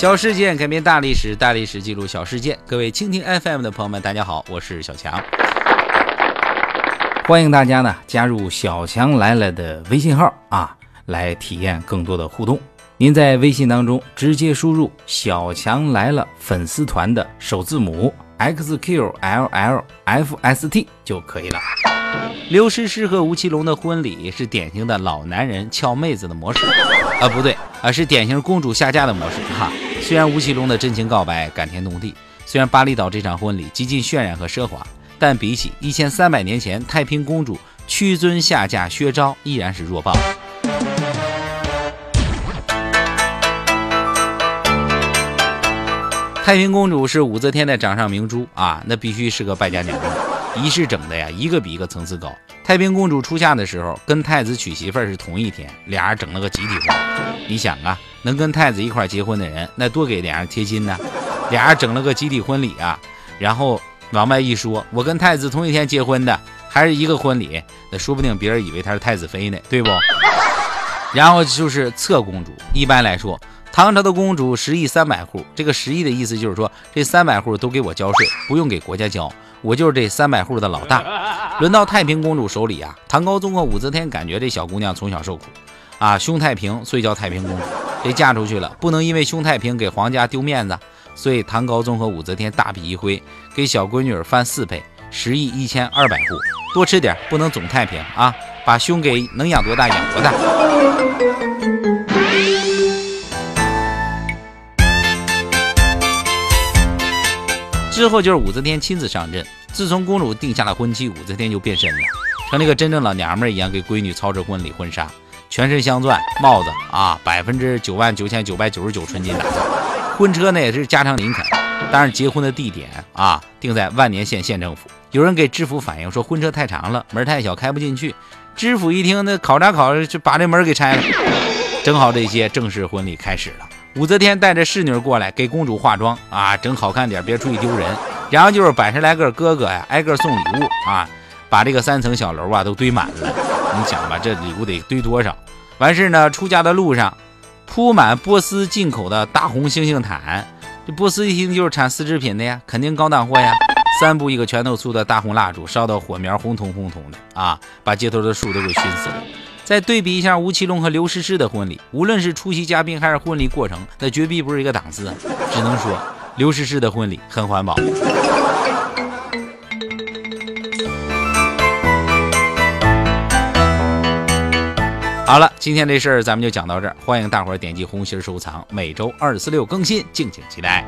小事件改变大历史，大历史记录小事件。各位蜻蜓 FM 的朋友们，大家好，我是小强。欢迎大家呢加入小强来了的微信号啊，来体验更多的互动。您在微信当中直接输入“小强来了”粉丝团的首字母 xqllfst 就可以了。刘诗诗和吴奇隆的婚礼是典型的老男人撬妹子的模式啊，不对啊，是典型公主下嫁的模式哈。虽然吴奇隆的真情告白感天动地，虽然巴厘岛这场婚礼极尽渲染和奢华，但比起一千三百年前太平公主屈尊下嫁薛昭，依然是弱爆。太平公主是武则天的掌上明珠啊，那必须是个败家娘们。仪式整的呀，一个比一个层次高。太平公主出嫁的时候，跟太子娶媳妇是同一天，俩人整了个集体婚。你想啊，能跟太子一块结婚的人，那多给俩人贴金呢。俩人整了个集体婚礼啊，然后往外一说，我跟太子同一天结婚的，还是一个婚礼，那说不定别人以为她是太子妃呢，对不？然后就是侧公主，一般来说，唐朝的公主十亿三百户，这个十亿的意思就是说，这三百户都给我交税，不用给国家交。我就是这三百户的老大，轮到太平公主手里啊。唐高宗和武则天感觉这小姑娘从小受苦啊，胸太平，所以叫太平公主。这嫁出去了，不能因为胸太平给皇家丢面子，所以唐高宗和武则天大笔一挥，给小闺女翻四倍，十亿一千二百户，多吃点，不能总太平啊，把胸给能养多大养多大。之后就是武则天亲自上阵。自从公主定下了婚期，武则天就变身了，成了个真正老娘们一样，给闺女操持婚礼婚纱，全身镶钻，帽子啊，百分之九万九千九百九十九纯金打造。婚车呢也是加长林肯，当然结婚的地点啊定在万年县县政府。有人给知府反映说婚车太长了，门太小开不进去。知府一听，那考察考察就把这门给拆了。正好这些正式婚礼开始了。武则天带着侍女过来给公主化妆啊，整好看点，别出去丢人。然后就是百十来个哥哥呀，挨个送礼物啊，把这个三层小楼啊都堆满了。你想吧，这礼物得堆多少？完事呢，出家的路上铺满波斯进口的大红猩猩毯。这波斯一听就是产丝织品的呀，肯定高档货呀。三步一个拳头粗的大红蜡烛，烧到火苗红彤红彤的啊，把街头的树都给熏死了。再对比一下吴奇隆和刘诗诗的婚礼，无论是出席嘉宾还是婚礼过程，那绝壁不是一个档次。只能说刘诗诗的婚礼很环保。好了，今天这事儿咱们就讲到这儿，欢迎大伙儿点击红心收藏，每周二四六更新，敬请期待。